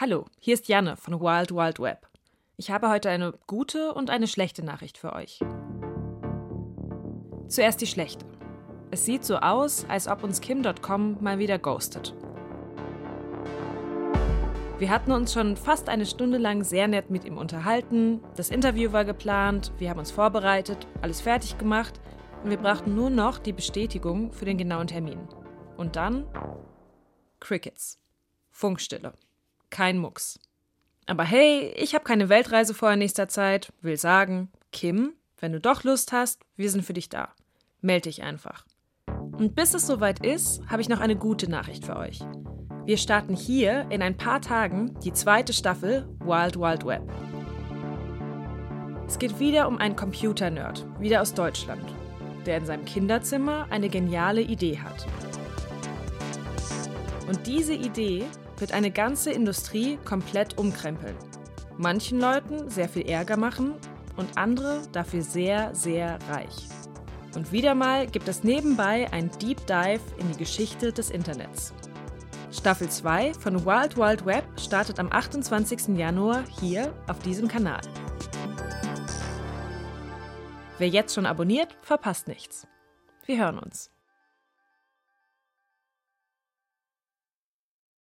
Hallo, hier ist Janne von Wild Wild Web. Ich habe heute eine gute und eine schlechte Nachricht für euch. Zuerst die schlechte. Es sieht so aus, als ob uns Kim.com mal wieder ghostet. Wir hatten uns schon fast eine Stunde lang sehr nett mit ihm unterhalten, das Interview war geplant, wir haben uns vorbereitet, alles fertig gemacht und wir brauchten nur noch die Bestätigung für den genauen Termin. Und dann Crickets. Funkstille. Kein Mucks. Aber hey, ich habe keine Weltreise vor in nächster Zeit, will sagen, Kim, wenn du doch Lust hast, wir sind für dich da. Meld dich einfach. Und bis es soweit ist, habe ich noch eine gute Nachricht für euch. Wir starten hier in ein paar Tagen die zweite Staffel Wild Wild Web. Es geht wieder um einen Computer-Nerd, wieder aus Deutschland, der in seinem Kinderzimmer eine geniale Idee hat. Und diese Idee wird eine ganze Industrie komplett umkrempeln. Manchen Leuten sehr viel Ärger machen und andere dafür sehr, sehr reich. Und wieder mal gibt es nebenbei ein Deep Dive in die Geschichte des Internets. Staffel 2 von Wild Wild Web startet am 28. Januar hier auf diesem Kanal. Wer jetzt schon abonniert, verpasst nichts. Wir hören uns.